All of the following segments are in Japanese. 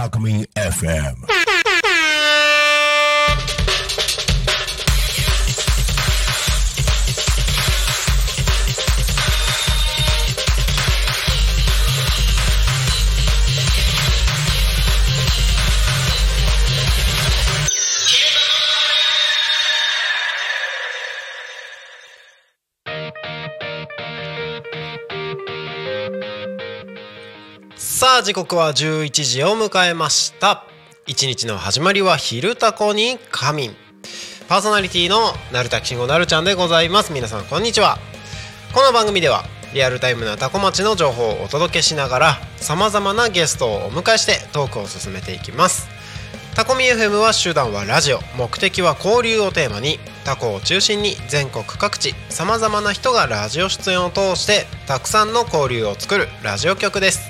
Alchemy FM. あ時刻は11時を迎えました。一日の始まりは昼タコに仮眠。パーソナリティのなるたきしんごなるちゃんでございます。皆さんこんにちは。この番組ではリアルタイムなタコ町の情報をお届けしながらさまざまなゲストをお迎えしてトークを進めていきます。タコミ FM は手段はラジオ。目的は交流をテーマにタコを中心に全国各地さまざまな人がラジオ出演を通してたくさんの交流を作るラジオ局です。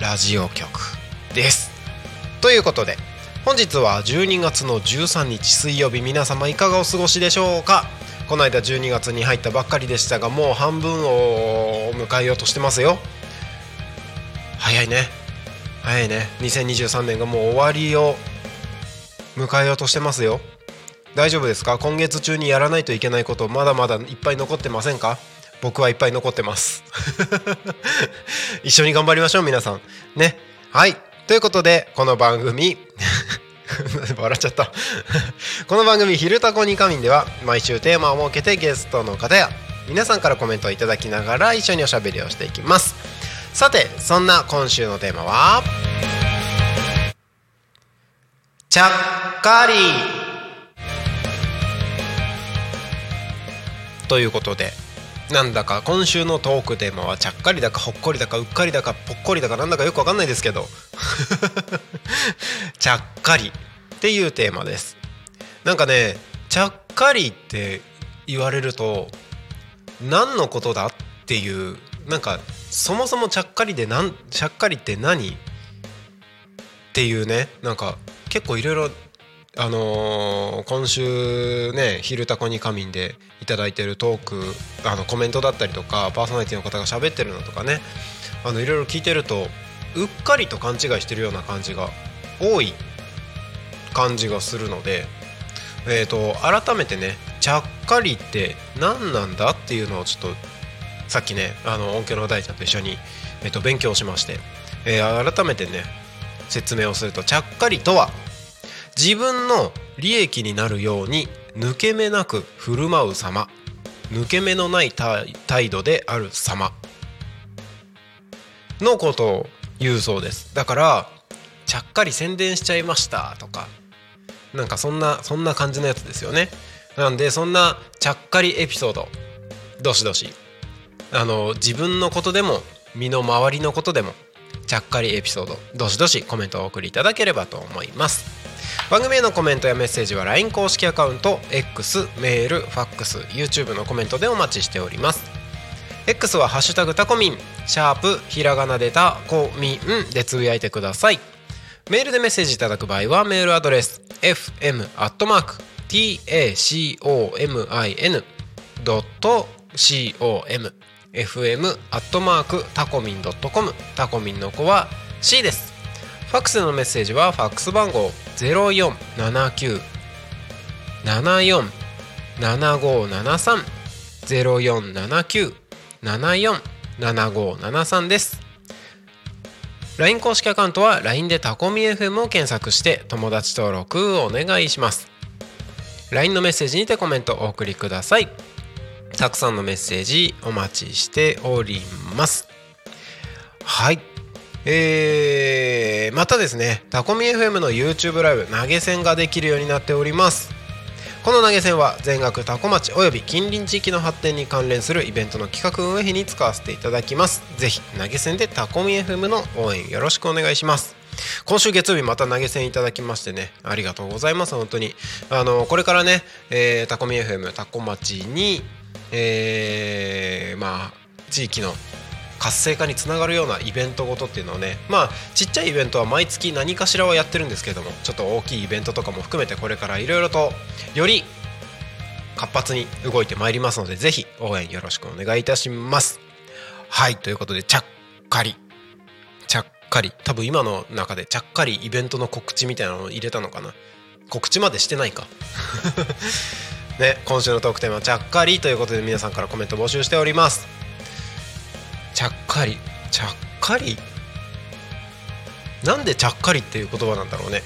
ラジオ局です。ということで本日は12月の13日水曜日皆様いかがお過ごしでしょうか？この間12月に入ったばっかりでしたがもう半分を迎えようとしてますよ。早いね。早いね。2023年がもう終わりを迎えようとしてますよ。大丈夫ですか？今月中にやらないといけないことまだまだいっぱい残ってませんか？僕はいっぱい残ってます。一緒に頑張りましょう皆さん。ね。はい。ということでこの番組 笑っちゃった。この番組「昼タコに仮眠」では毎週テーマを設けてゲストの方や皆さんからコメントをいただきながら一緒におしゃべりをしていきます。さてそんな今週のテーマはちゃっかり。ということでなんだか今週のトークテーマはちゃっかりだかほっこりだかうっかりだかぽっこりだかなんだかよくわかんないですけど。ちゃっかりっていうテーマです。なんかねちゃっかりって言われると何のことだっていうなんかそもそもちゃっかりでなんちゃっかりって何っていうねなんか結構いろいろあのー今週ね「昼タコに仮眠」でいただいてるトークあのコメントだったりとかパーソナリティの方が喋ってるのとかねあのいろいろ聞いてるとうっかりと勘違いしてるような感じが多い感じがするので、えー、と改めてねちゃっかりって何なんだっていうのをちょっとさっきねあの音響の大ちゃんと一緒に、えー、と勉強しまして、えー改めてね説明をするとちゃっかりとは自分の利益になるように抜け目なく振る舞う様。抜け目のない態度である様。のことを言うそうです。だからちゃっかり宣伝しちゃいましたとか。なんかそんなそんな感じのやつですよね。なんでそんなちゃっかりエピソード。どしどし。あの自分のことでも身の回りのことでもちゃっかりエピソード。どしどしコメントをお送りいただければと思います。番組へのコメントやメッセージは LINE 公式アカウント X メールファックス YouTube のコメントでお待ちしております。X は「ハッシュタグタコミン」シャープひらがなでタコミンでつぶやいてください。メールでメッセージいただく場合はメールアドレス fm.tacomin.com fm アットマークタコミンドットコム。タコミンの子は C です。ファックスのメッセージはファックス番号0479 747573 0479747573です。LINE 公式アカウントは LINE でタコミ FM を検索して友達登録お願いします。LINE のメッセージにてコメントお送りください。たくさんのメッセージお待ちしております。はい。えー、またですねタコミ FM の YouTube ライブ投げ銭ができるようになっております。この投げ銭は全額タコ町および近隣地域の発展に関連するイベントの企画運営費に使わせていただきます。ぜひ投げ銭でタコミ FM の応援よろしくお願いします。今週月曜日また投げ銭いただきましてねありがとうございます。本当に。あのこれからね、えー、タコミ FM タコ町にえー、まあ地域の活性化につながるようなイベントごとっていうのをねまあちっちゃいイベントは毎月何かしらはやってるんですけどもちょっと大きいイベントとかも含めてこれからいろいろとより活発に動いてまいりますのでぜひ応援よろしくお願いいたします。はいということでちゃっかり。ちゃっかり。多分今の中でちゃっかりイベントの告知みたいなのを入れたのかな。告知までしてないか。ね今週のトークテーマはちゃっかりということで皆さんからコメント募集しております。ちゃっかり。ちゃっかり？なんでちゃっかりっていう言葉なんだろうね。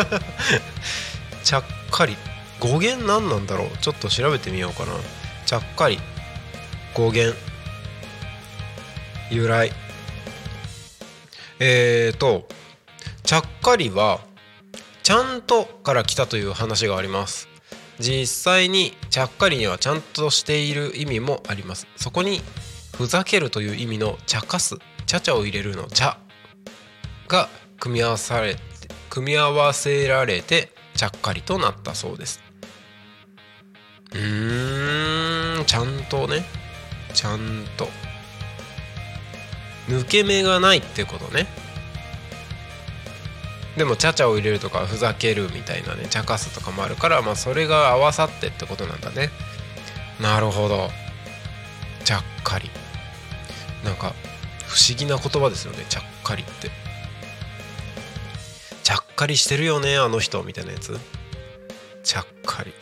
ちゃっかり。語源何なんだろう？ちょっと調べてみようかな。ちゃっかり。語源。由来。えーとちゃっかりはちゃんとから来たという話があります。実際にちゃっかりにはちゃんとしている意味もあります。そこにふざけるという意味の茶化すちゃちゃを入れるの茶が組み合わされ組み合わせられてちゃっかりとなったそうです。うーんちゃんとねちゃんと。抜け目がないってことね。でもちゃちゃを入れるとかふざけるみたいなね茶化すとかもあるからまあそれが合わさってってことなんだね。なるほど。ちゃっかり。なんか不思議な言葉ですよねちゃっかりって。ちゃっかりしてるよねあの人みたいなやつ。ちゃっかり。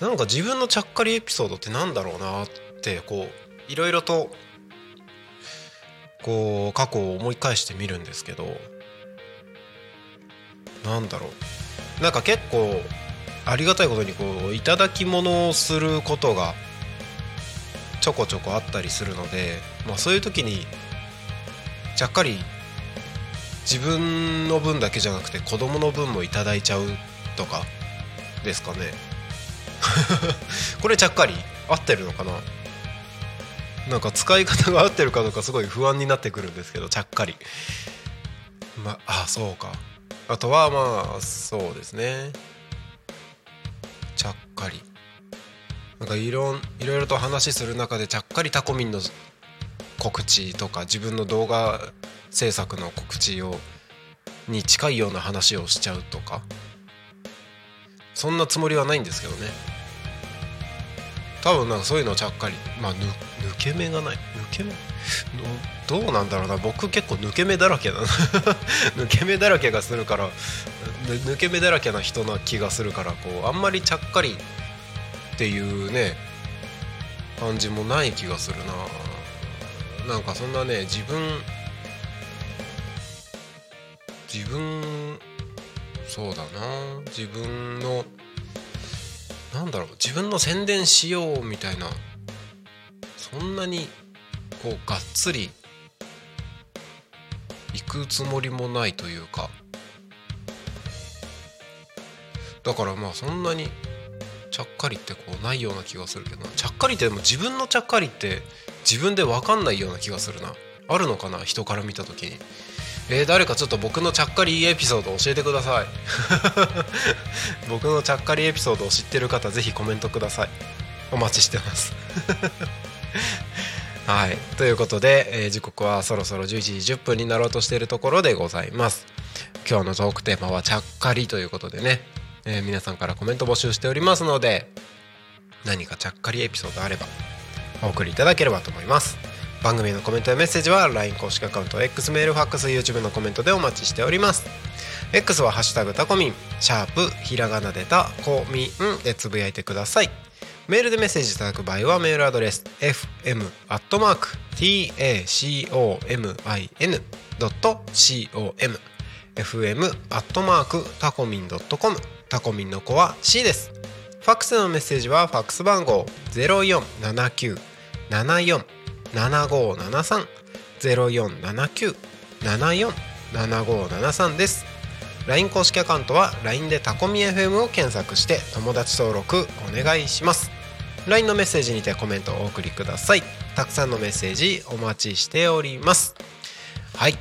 なんか自分のちゃっかりエピソードってなんだろうなってこういろいろとこう過去を思い返してみるんですけど。なんだろう。なんか結構ありがたいことにこういただき物をすることがちょこちょこあったりするので、まあ、そういう時にちゃっかり自分の分だけじゃなくて子供の分もいただいちゃうとかですかね。これちゃっかり合ってるのかな？なんか使い方が合ってるかどうかすごい不安になってくるんですけどちゃっかり。まああそうか。あとはまあそうですね。ちゃっかり。なんかいろいろいろと話する中でちゃっかりタコミンの告知とか自分の動画制作の告知をに近いような話をしちゃうとかそんなつもりはないんですけどね。多分なんかそういうのちゃっかりまあ抜け目がない。抜け目？どうなんだろうな。僕結構抜け目だらけだな。抜け目だらけがするから抜け目だらけな人な気がするからこうあんまりちゃっかりっていうね感じもない気がするな。なんかそんなね自分自分そうだな。自分のなんだろう自分の宣伝しようみたいなそんなにこうがっつり行くつもりもないというか。だからまあそんなにちゃっかりってこうないような気がするけどちゃっかりってでも自分のちゃっかりって自分で分かんないような気がするな。あるのかな？人から見た時に。えー、誰かちょっと僕のちゃっかりエピソード教えてください。僕のちゃっかりエピソードを知ってる方ぜひコメントください。お待ちしてます。はい。ということで、えー、時刻はそろそろ11時10分になろうとしているところでございます。今日のトークテーマはちゃっかりということでね。えー、皆さんからコメント募集しておりますので何かちゃっかりエピソードあればお送りいただければと思います。番組のコメントやメッセージは LINE 公式アカウント X メールファックス YouTube のコメントでお待ちしております。X は「ハッシュタグタコミン」シャープひらがなでタコミンでつぶやいてください。メールでメッセージいただく場合はメールアドレス fm.tacomin.com fm アットマークタコミンの子は C です。ファックスのメッセージはファックス番号ゼロ四七九七四七五七三ゼロ四七九七四七五七三です。LINE 公式アカウントは LINE でタコミ FM を検索して友達登録お願いします。LINE のメッセージにてコメントをお送りください。たくさんのメッセージお待ちしております。はい。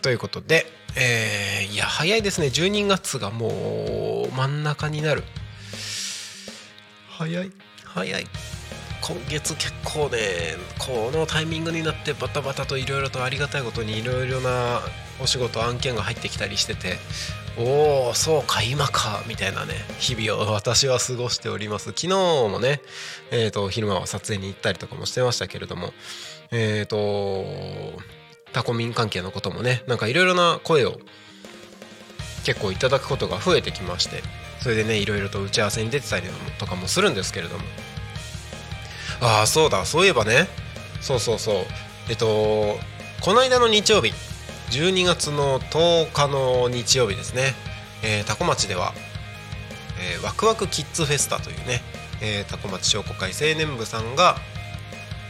ということでえー、いや早いですね。12月がもう真ん中になる。早い。早い。今月結構ねこのタイミングになってバタバタといろいろとありがたいことにいろいろなお仕事案件が入ってきたりしてておおそうか今かみたいなね日々を 私は過ごしております。昨日もねえーと、昼間は撮影に行ったりとかもしてましたけれどもえっ、ー、とタコミン関係のこともねなんかいろいろな声を結構いただくことが増えてきましてそれでねいろいろと打ち合わせに出てたりとかもするんですけれども。ああそうだそういえばね。そうそうそう。えっとこの間の日曜日12月の10日の日曜日ですね、えー、多古町では、えー、ワクワクキッズフェスタというね、えー、多古町商工会青年部さんが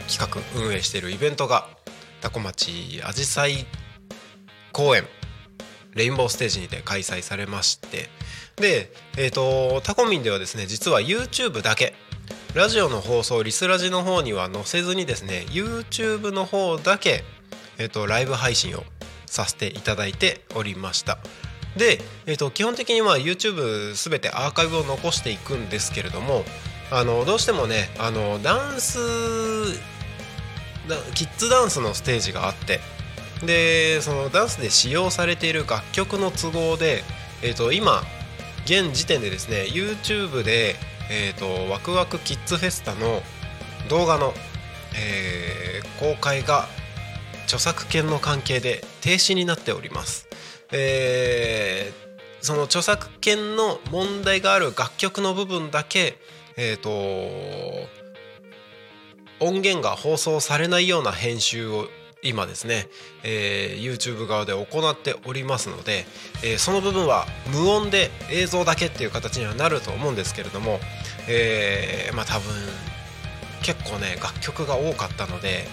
企画運営しているイベントが多古町あじさい公園レインボーステージにて開催されましてで、えーと、タコミンではですね実は YouTube だけ。ラジオの放送リスラジの方には載せずにですね YouTube の方だけ、えと、ライブ配信をさせていただいておりました。で、えと、基本的には YouTube 全てアーカイブを残していくんですけれどもあのどうしてもねあのダンスキッズダンスのステージがあってでそのダンスで使用されている楽曲の都合で、えー、と今現時点でですね YouTube で、えーと、ワクワクキッズフェスタの動画の、えー、公開が著作権の関係で停止になっております。えー、その著作権の問題がある楽曲の部分だけ、えーと音源が放送されないような編集を今ですね、えー、YouTube 側で行っておりますので、えー、その部分は無音で映像だけっていう形にはなると思うんですけれども、えー、まあ多分結構ね楽曲が多かったので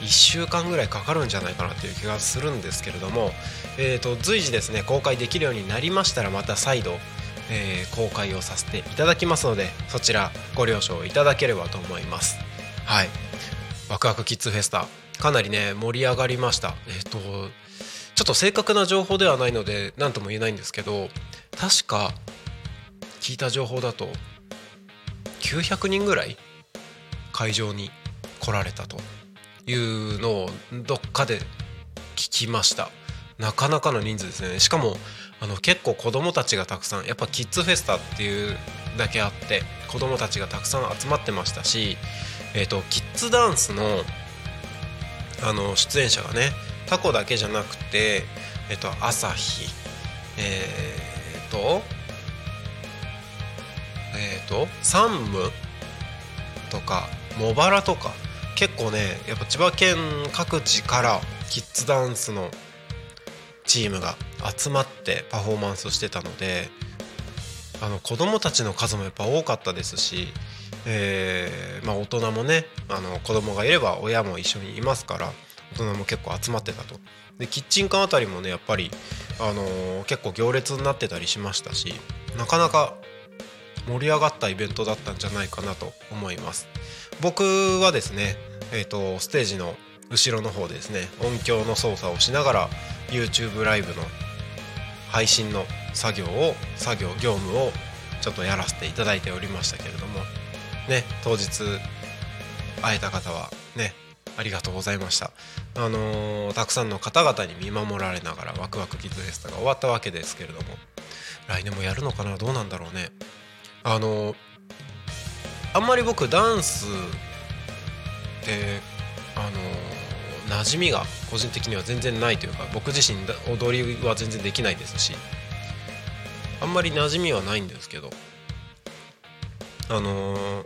1週間ぐらいかかるんじゃないかなという気がするんですけれども、えーと、随時ですね公開できるようになりましたらまた再度、えー、公開をさせていただきますのでそちらご了承いただければと思います。はい。ワクワクキッズフェスタ。かなりね盛り上がりました。えっ、とちょっと正確な情報ではないので何とも言えないんですけど確か聞いた情報だと900人ぐらい会場に来られたと。いうのをどっかで聞きました。なかなかの人数ですね。しかもあの結構子供たちがたくさんやっぱキッズフェスタっていうだけあって子供たちがたくさん集まってましたしえーと、キッズダンスのあの出演者がねタコだけじゃなくて、えーと、朝日えっ、ー、とえっ、ー、とサンムとか茂原とか結構ねやっぱ千葉県各地からキッズダンスのチームが集まってパフォーマンスをしてたのであの子供たちの数もやっぱ多かったですしえーまあ、大人もねあの子供がいれば親も一緒にいますから大人も結構集まってたと。でキッチンカーあたりもねやっぱり、あのー、結構行列になってたりしましたしなかなか盛り上がったイベントだったんじゃないかなと思います。僕はですね、えーと、ステージの後ろの方でですね音響の操作をしながら YouTube ライブの配信の作業を作業業務をちょっとやらせていただいておりましたけれどもね当日会えた方はねありがとうございました。あのー、たくさんの方々に見守られながらワクワクキッズフェスタが終わったわけですけれども来年もやるのかなどうなんだろうね。あのー、あんまり僕ダンスってあのー、馴染みが個人的には全然ないというか僕自身踊りは全然できないですしあんまり馴染みはないんですけどあのー、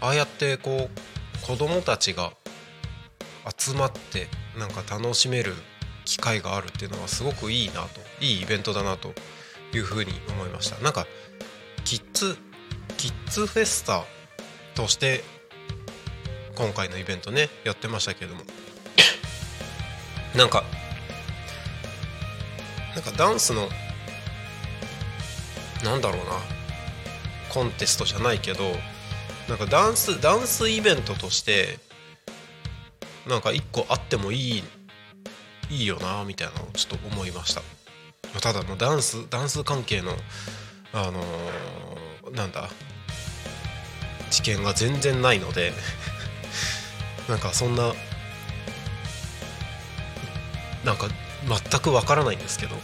ああやってこう子供たちが集まってなんか楽しめる機会があるっていうのはすごくいいなといいイベントだなというふうに思いました。なんかキッズキッズフェスタとして今回のイベントねやってましたけれども。なんかなんかダンスのなんだろうな。コンテストじゃないけどなんかダンスダンスイベントとしてなんか一個あってもいいいいよなみたいなのをちょっと思いました。ただもうダンスダンス関係のあのー、なんだ知見が全然ないので なんかそんななんか全くわからないんですけど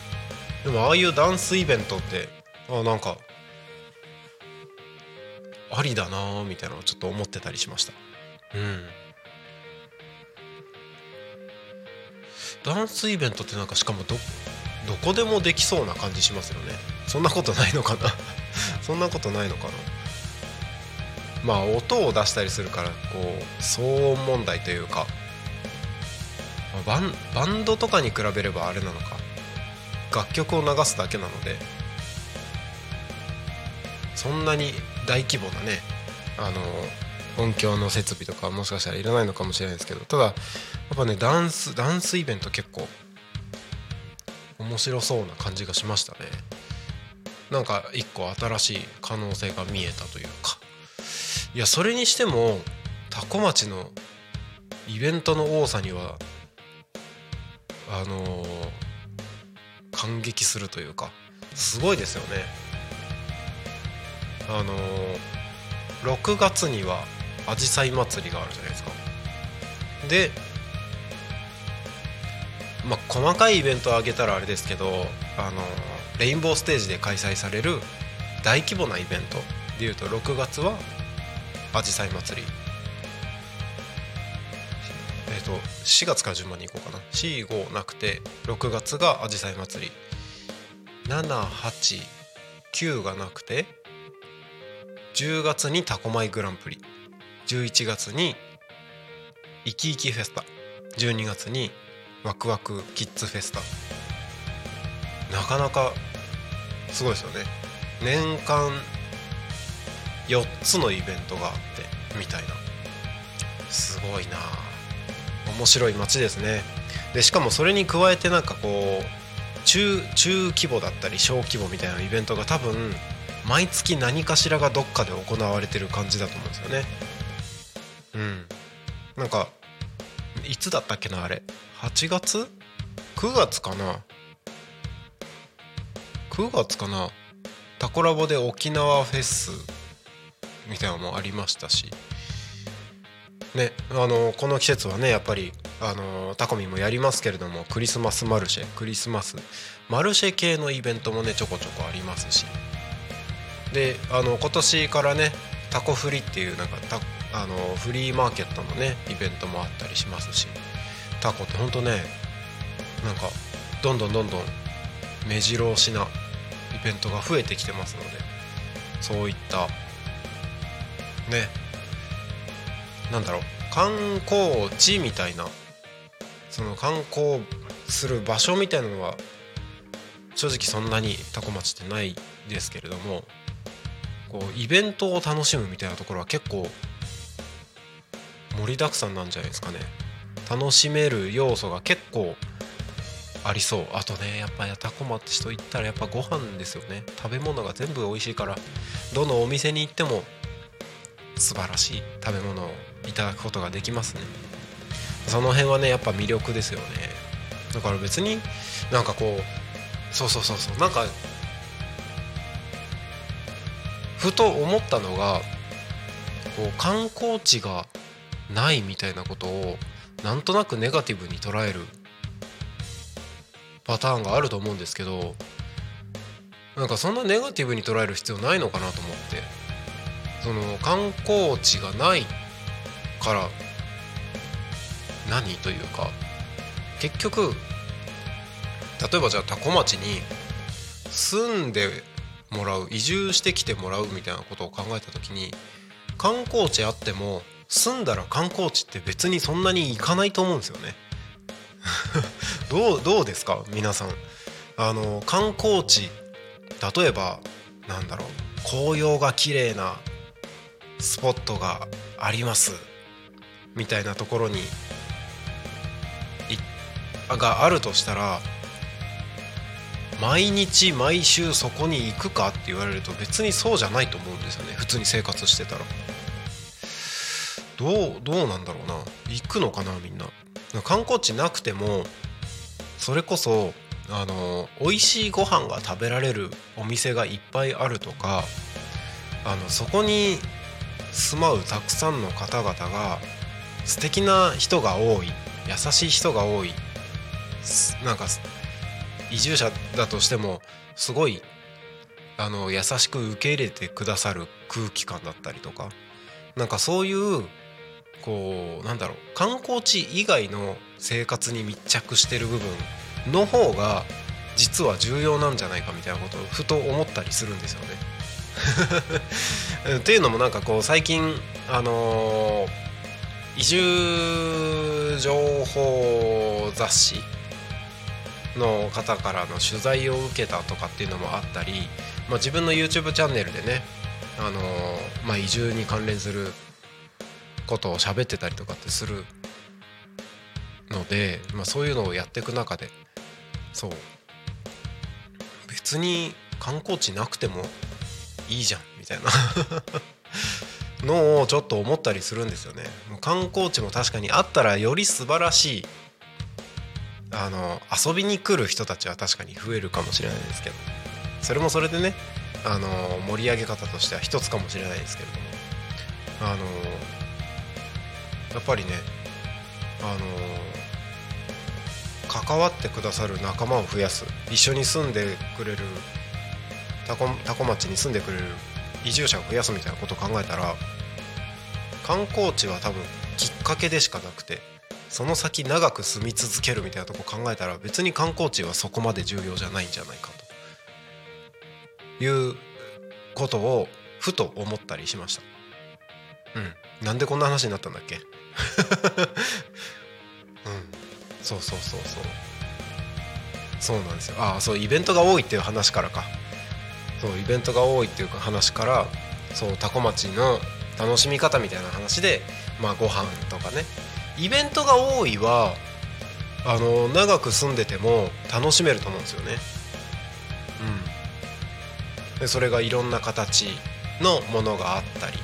でもああいうダンスイベントってあなんかありだなみたいなのをちょっと思ってたりしました。うん。ダンスイベントってなんかしかもどどこでもできそうな感じしますよね。そんなことないのかな。そんなことないのかな。まあ音を出したりするからこう騒音問題というかバンバンドとかに比べればあれなのか。楽曲を流すだけなのでそんなに大規模なねあの音響の設備とかもしかしたらいらないのかもしれないですけどただやっぱねダンスダンスイベント結構面白そうな感じがしましたね。なんか一個新しい可能性が見えたというか。いやそれにしても多古町のイベントの多さにはあのー、感激するというかすごいですよね。あのー、6月にはあじさい祭りがあるじゃないですか。でまあ細かいイベントを挙げたらあれですけどあのー、レインボーステージで開催される大規模なイベントでいうと6月はあじさい祭り。えっ、ー、と4月から順番に行こうかな。45なくて6月があじさい祭り。789がなくて10月にタコマイグランプリ。11月にイキイキフェスタ。12月にワクワクキッズフェスタ。なかなかすごいですよね。年間4つのイベントがあってみたいな。すごいな。面白い街ですね。でしかもそれに加えてなんかこう中中規模だったり小規模みたいなイベントが多分毎月何かしらがどっかで行われてる感じだと思うんですよね。うん。なんかいつだったっけなあれ。8月 ?9 月かな？9月かな？タコラボで沖縄フェスみたいなのもありましたし。ねあのこの季節はねやっぱりあのタコミもやりますけれどもクリスマスマルシェクリスマスマルシェ系のイベントもねちょこちょこありますし。であの今年からねタコフリっていうなんかあのフリーマーケットのねイベントもあったりしますしタコってほんとねなんかどんどんどんどん目白押しなイベントが増えてきてますのでそういったねなんだろう観光地みたいなその観光する場所みたいなのは正直そんなにタコ町ってないですけれどもこうイベントを楽しむみたいなところは結構盛りだくさんなんじゃないですかね。楽しめる要素が結構ありそう。あとねやっぱやタコ町と言ったらやっぱご飯ですよね。食べ物が全部美味しいからどのお店に行っても素晴らしい食べ物をいただくことができますね。その辺はねやっぱ魅力ですよね。だから別になんかこうそうそうそうそう。なんかふと思ったのがこう観光地がないみたいなことをなんとなくネガティブに捉えるパターンがあると思うんですけどなんかそんなネガティブに捉える必要ないのかなと思って。その観光地がないから何というか。結局例えばじゃあ多古町に住んでもらう移住してきてもらうみたいなことを考えた時に観光地あっても住んだら観光地って別にそんなに行かないと思うんですよね。どうどうですか？皆さん。あの観光地例えばなんだろう。紅葉が綺麗なスポットがあります。みたいなところにがあるとしたら毎日毎週そこに行くかって言われると別にそうじゃないと思うんですよね。普通に生活してたら。どうどうなんだろうな。行くのかなみんな。観光地なくてもそれこそあの美味しいご飯が食べられるお店がいっぱいあるとかあのそこに住まうたくさんの方々が素敵な人が多い優しい人が多いなんか移住者だとしてもすごいあの優しく受け入れてくださる空気感だったりとかなんかそういうこうなんだろう観光地以外の生活に密着してる部分の方が実は重要なんじゃないかみたいなことをふと思ったりするんですよね。っていうのもなんかこう最近あのー、移住情報雑誌の方からの取材を受けたとかっていうのもあったり、まあ、自分の YouTube チャンネルでね、あのー、まあ、移住に関連することを喋ってたりとかってするので、まあ、そういうのをやっていく中でそう。別に観光地なくてもいいじゃんみたいな。のをちょっと思ったりするんですよね。観光地も確かにあったらより素晴らしいあの遊びに来る人たちは確かに増えるかもしれないですけど。それもそれでねあの盛り上げ方としては一つかもしれないですけれども。あのやっぱりねあの関わってくださる仲間を増やす一緒に住んでくれる多古多古町に住んでくれる移住者を増やすみたいなことを考えたら観光地は多分きっかけでしかなくて。その先長く住み続けるみたいなとこ考えたら別に観光地はそこまで重要じゃないんじゃないかということをふと思ったりしました。うん。なんでこんな話になったんだっけ？うん。そうそうそうそう。そうなんですよ。ああそうイベントが多いっていう話からか。そうイベントが多いっていうか話からそう多古町の楽しみ方みたいな話でまあご飯とかねイベントが多いはあの長く住んでても楽しめると思うんですよね。うん、でそれがいろんな形のものがあったり、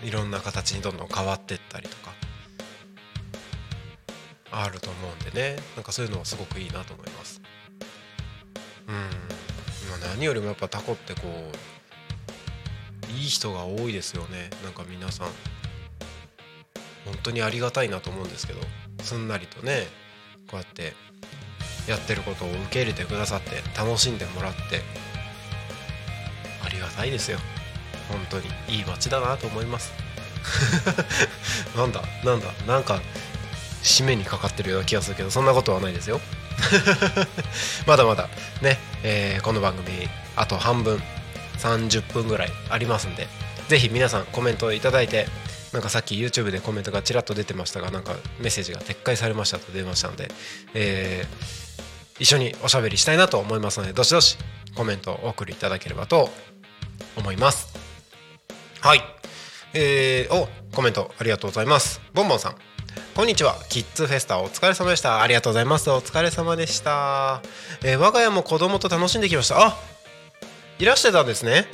うん、いろんな形にどんどん変わってったりとか。あると思うんでね。なんかそういうのはすごくいいなと思います。うん。まあ、何よりもやっぱタコってこういい人が多いですよね。なんか皆さん。本当にありがたいなと思うんですけどすんなりとねこうやってやってることを受け入れてくださって楽しんでもらってありがたいですよ。本当に。いい街だなと思います。なんだなんだなんか締めにかかってるような気がするけどそんなことはないですよ。まだまだね、えー、この番組あと半分30分ぐらいありますんで是非皆さんコメントいただいてなんかさっき YouTube でコメントがちらっと出てましたがなんかメッセージが撤回されましたと出ましたので、えー、一緒におしゃべりしたいなと思いますのでどしどしコメントをお送りいただければと思います。はい。えー、おコメントありがとうございます。ボンボンさん。こんにちは。キッズフェスタお疲れ様でした。ありがとうございます。お疲れ様でした、えー、我が家も子供と楽しんできました。あいらしてたんですね。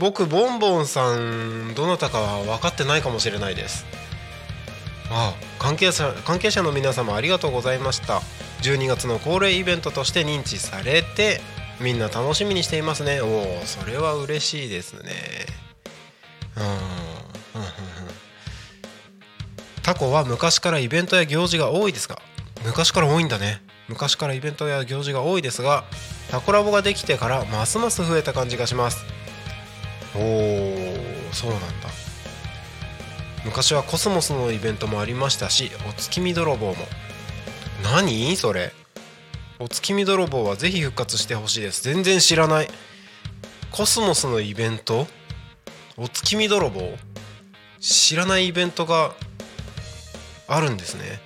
僕ボンボンさんどなたかは分かってないかもしれないです。ああ関係者関係者の皆様ありがとうございました。12月の恒例イベントとして認知されてみんな楽しみにしていますね。おおそれは嬉しいですね。うんタコは昔からイベントや行事が多いですが昔から多いんだね。昔からイベントや行事が多いですがタコラボができてからますます増えた感じがします。おおそうなんだ。昔はコスモスのイベントもありましたしお月見泥棒も。何それ？お月見泥棒はぜひ復活してほしいです。全然知らない。コスモスのイベント？お月見泥棒？知らないイベントがあるんですね。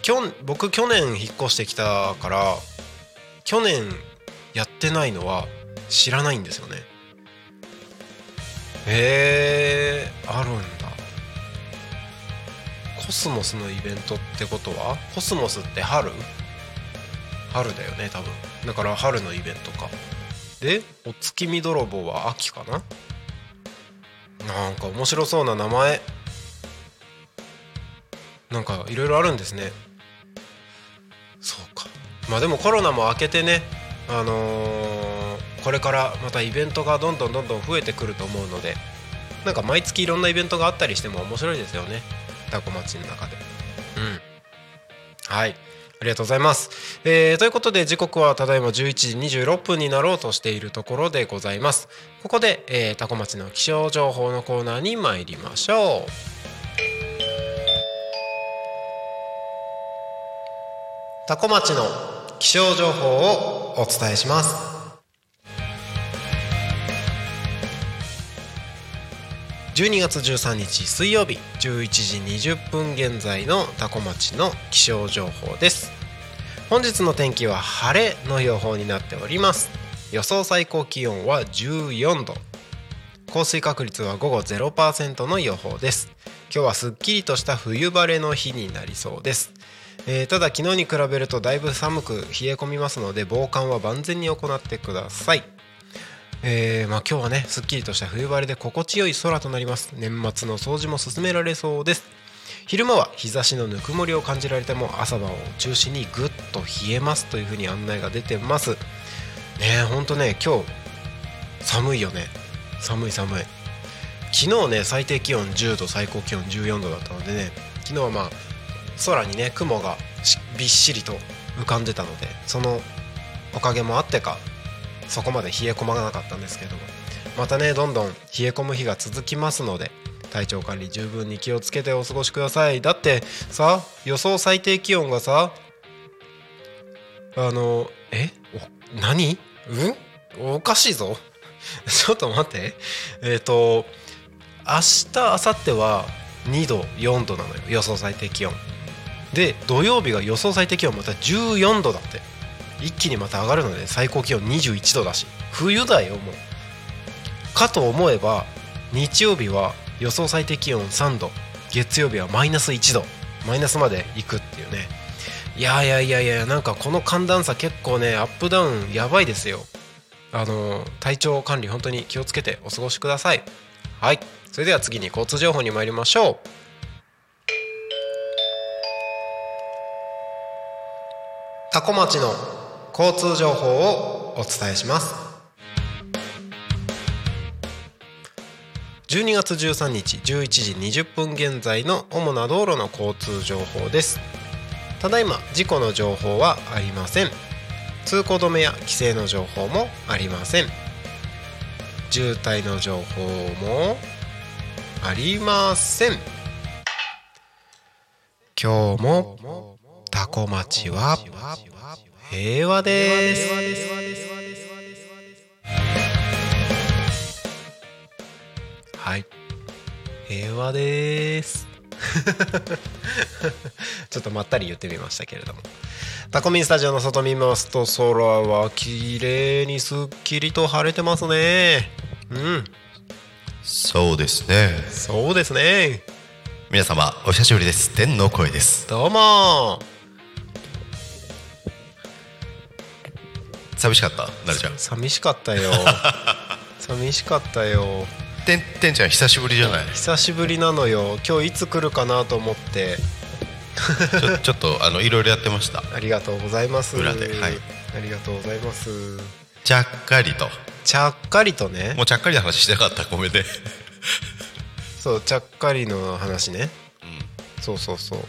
きょ僕去年引っ越してきたから去年やってないのは知らないんですよね。へえあるんだ。コスモスのイベントってことは？コスモスって春？春だよね多分。だから春のイベントか。でお月見泥棒は秋かな？なんか面白そうな名前。なんかいろいろあるんですね。そうか。まあでもコロナも明けてねあのーこれからまたイベントがどんどんどんどん増えてくると思うのでなんか毎月いろんなイベントがあったりしても面白いですよね。タコ町の中で。うん。はい。ありがとうございます、えーということで時刻はただいま11時26分になろうとしているところでございます。ここで、えー、タコ町の気象情報のコーナーに参りましょう。タコ町の気象情報をお伝えします。12月13日水曜日11時20分現在のタコ町の気象情報です。本日の天気は晴れの予報になっております。予想最高気温は14度。降水確率は午後0%の予報です。今日はすっきりとした冬晴れの日になりそうです。えーただ昨日に比べるとだいぶ寒く冷え込みますので防寒は万全に行ってください。えーまあ、今日はねすっきりとした冬晴れで心地よい空となります。年末の掃除も進められそうです。昼間は日差しのぬくもりを感じられても朝晩を中心にぐっと冷えますというふうに案内が出てます。ねえほんとね今日寒いよね。寒い寒い。昨日ね最低気温10度最高気温14度だったのでね昨日はまあ空にね雲がびっしりと浮かんでたのでそのおかげもあってかそこまで冷え込まなかったんですけども。またねどんどん冷え込む日が続きますので体調管理十分に気をつけてお過ごしください。だってさ予想最低気温がさあのえ？お何？うん？おかしいぞ。ちょっと待って。えっ、と明日明後日は2度4度なのよ。予想最低気温。で土曜日が予想最低気温また14度だって。一気にまた上がるので最高気温21度だし冬だよもう。かと思えば日曜日は予想最低気温3度月曜日はマイナス1度マイナスまで行くっていうね。いやいやいやいやなんかこの寒暖差結構ねアップダウンやばいですよ。あの体調管理本当に気をつけてお過ごしください。はい。それでは次に交通情報に参りましょう。タコ町の交通情報をお伝えします。12月13日11時20分現在の主な道路の交通情報です。ただいま事故の情報はありません。通行止めや規制の情報もありません。渋滞の情報もありません。今日もタコ町は平和です。はい。平和です。ちょっとまったり言ってみましたけれども。タコミンスタジオの外見ますと空は綺麗にすっきりと晴れてますね。うん。そうですね。そうですね。皆様お久しぶりです。天の声です。どうも寂しかった？なるちゃん。寂しかったよ。寂しかったよ。てんてんちゃん久しぶりじゃない？久しぶりなのよ。今日いつ来るかなと思って。ちょ ちょっとあのいろいろやってました。ありがとうございます。裏ではい。ありがとうございます。ちゃっかりと。ちゃっかりとね。もうちゃっかりの話してなかった？ごめんね。そうちゃっかりの話ね、そうそうそう。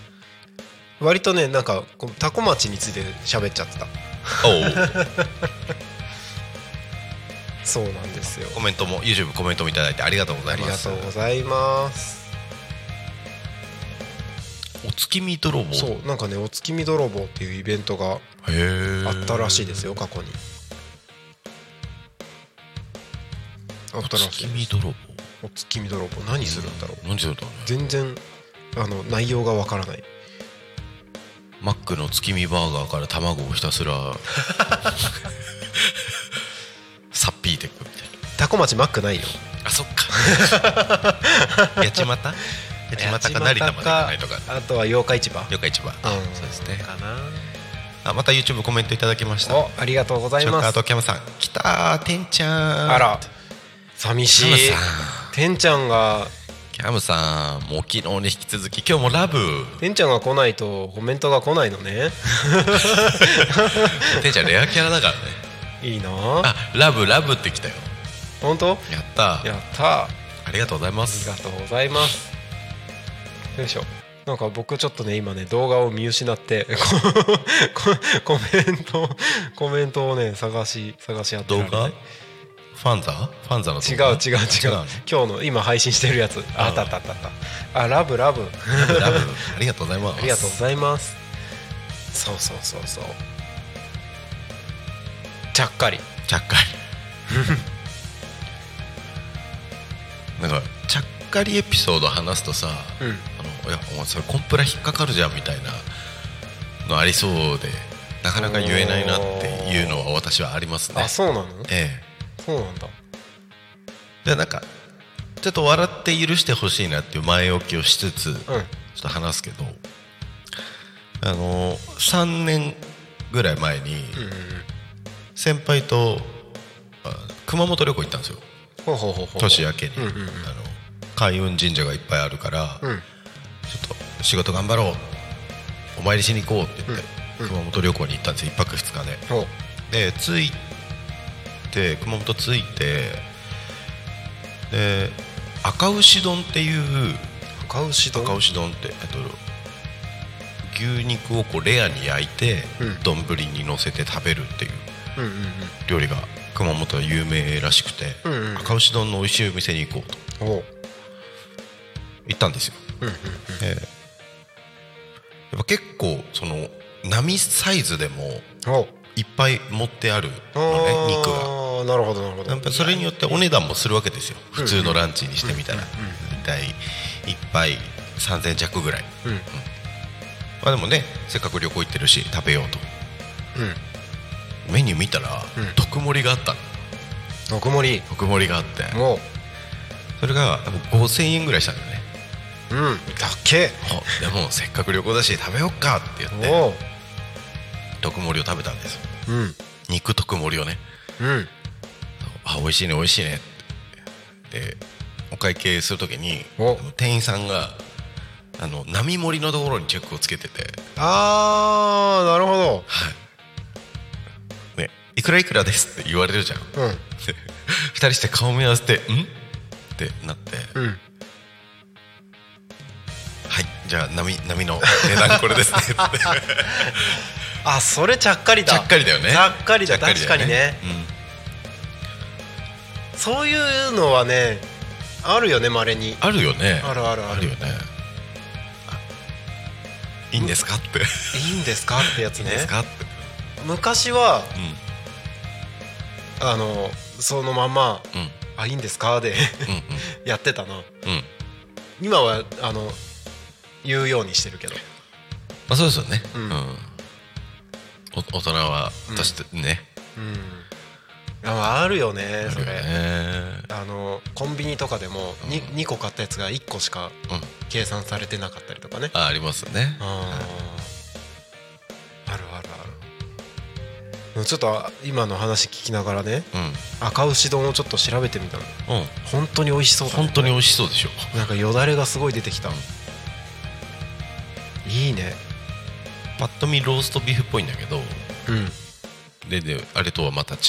割とねなんかこうタコ町について喋っちゃってた そうなんですよ。コメントも YouTube コメントもいただいてありがとうござありがいますとうございます。お月見泥棒。そうなんかねお月見泥棒っていうイベントがあったらしいですよ過去に。お新しい月見泥棒。お月見泥棒。何するんだろう。何するんだろうね。全然あの内容がわからないマックの月見バーガーから卵をひたすら さっぴいていくみたいな。タコ町マックないよ。あそっか。八街？八街か成田まで行かないとか。あとは八日市場。了解市場。うん。そうですね。かな。あまた YouTube コメントいただきました。おありがとうございショッカーますとキャムさん。来たーてんちゃん。あら。寂しい。てん。ちゃんがキャムさんもう昨日に引き続き今日もラブ。てんちゃんが来ないとコメントが来ないのね。てんちゃんレアキャラだからね。いいな。あラブラブって来たよ。本当？やった。やった。あありがとうございまりすがとうございます。よいしょ。なんか僕ちょっとね今ね動画を見失ってこ コメントコメントをね探し探し当てられない動画？ファンザ？ファンザの動違画う違う。違うの？今日の今配信してるやつ。ああったあったあった。あった。あラブラブ。ラブありがとうございます。ありがとうございます。そうそうそうそう。ちゃっかり。ちゃっかり。なんかちゃっかりエピソード話すとさ、うん。あのいやお前それコンプラ引っかかるじゃんみたいなのありそうでなかなか言えないなっていうのは私はありますね。あそうなの？えそうなんだ。なんかちょっと笑って許してほしいなっていう前置きをしつつ、ちょっと話すけどあの3年ぐらい前に先輩とあ熊本旅行行ったんですよ。年明けに、うんうんうん。あの開運神社がいっぱいあるから、うん。ちょっと仕事頑張ろう。お参りしに行こうって言って、熊本旅行に行ったんですよ。1泊2日で。で着いて熊本着いてで赤牛丼っていう赤牛丼？赤牛丼ってえっと牛肉をこうレアに焼いてうん。丼、に乗せて食べるっていう料理が熊本は有名らしくて、うんうん。赤牛丼の美味しいお店に行こうと。行ったんですよ、ううんうん。ええ。やっぱ結構その並サイズでもほいっぱい持ってあるうのね肉が。なるほどなるほど。やっぱそれによってお値段もするわけですよ。普通のランチにしてみたら。大体1杯3000弱ぐらい。うん。まあでもねせっかく旅行行ってるし食べようと。うん。メニュー見たらうん。特盛りがあったの。特盛り。特盛りがあって。もそれが多分5000円ぐらいしたんだよね。ううん。だっけ。おでもせっかく旅行だし食べよっかって言って特盛りを食べたんですようん。肉特盛りをね。うん。あ美味しいね美味しいね。でお会計するときにお。店員さんがあの並盛りのところにチェックをつけてて。ああなるほど「ね、いくらいくらです」って言われるじゃん。うん。で 二人して顔見合わせて「ん?」ってなって「うん。はいじゃあ波波の値段これですね」っ てあそれちゃっかりだ。ちゃっかりだよね。ちゃっかりだ。確かにね。うん。そういうのはねあるよねまれに。あるよね。あるあるある。よね。あいいんですかって。いいんですかってやつね。かって。昔はうん。あのそのままうん「あいいんですか?」でうん やってたな今はあの言うようにしてるけど。まあそうですよね。ううん大人はとしてね。うん。ああるよねそあるよれ。ねあのコンビニとかでも 2, 2個買ったやつが1個しかうん。計算されてなかったりとかね。あありますね。あーあるあるある。ちょっと今の話聞きながらねうん。赤牛丼をちょっと調べてみたの。うん。本当に美味しそうだ、ね、本当に美味しそうでしょ。なんかよだれがすごい出てきた。いいねパッと見ローストビーフっぽいんだけどうん。でであれとはまた違う、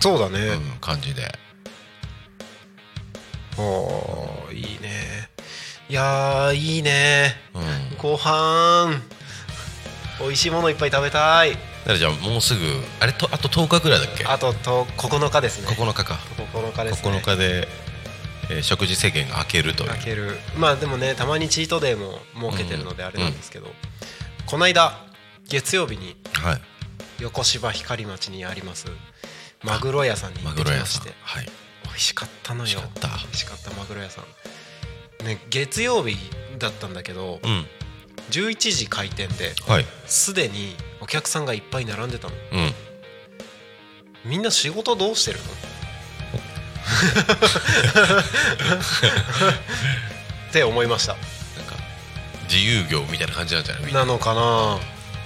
そうだね、うん、感じで。おーいいね。いやーいいね。うん。後半美味しいものいっぱい食べたい。だじゃあもうすぐあれとあと10日ぐらいだっけ？あとと9日ですね。9日か。9日ですね。9日で、えー食事制限が明けるという。開ける。まあでもねたまにチートデーも設けてるのであれなんですけど、この間月曜日にはい。横芝光町にありますマグロ屋さんに行ってきまして。はい。美味味しかったのよ。美味しかった。マグロ屋さん。ね月曜日だったんだけどうん。11時開店ではい。すでにお客さんがいっぱい並んでたの。うん。みんな仕事どうしてるの？って思いました。なんか自由業みたいな感じなんじゃない？なのかな？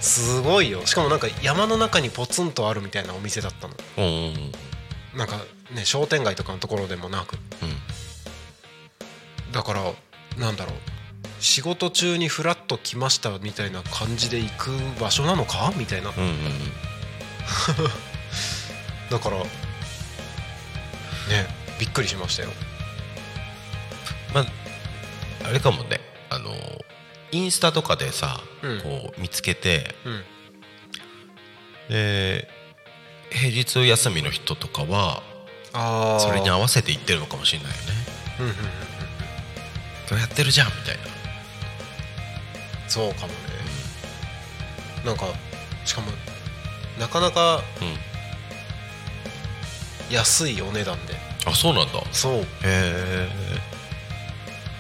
すごいよ。しかもなんか山の中にポツンとあるみたいなお店だったの。うんうんうん。なんかね商店街とかのところでもなく。だからなんだろう。仕事中にフラッと来ましたみたいな感じで行く場所なのか？みたいな。うんうんうん。だからねびっくりしましたよ。まああれかもね。あのインスタとかでさ、うん。こう見つけてうん。で平日休みの人とかはそれに合わせて行ってるのかもしれないよね。うんうんうん今日やってるじゃんみたいな。そうかもね。なんかしかもなかなかうん。安いお値段で。あそうなんだ。へそう。え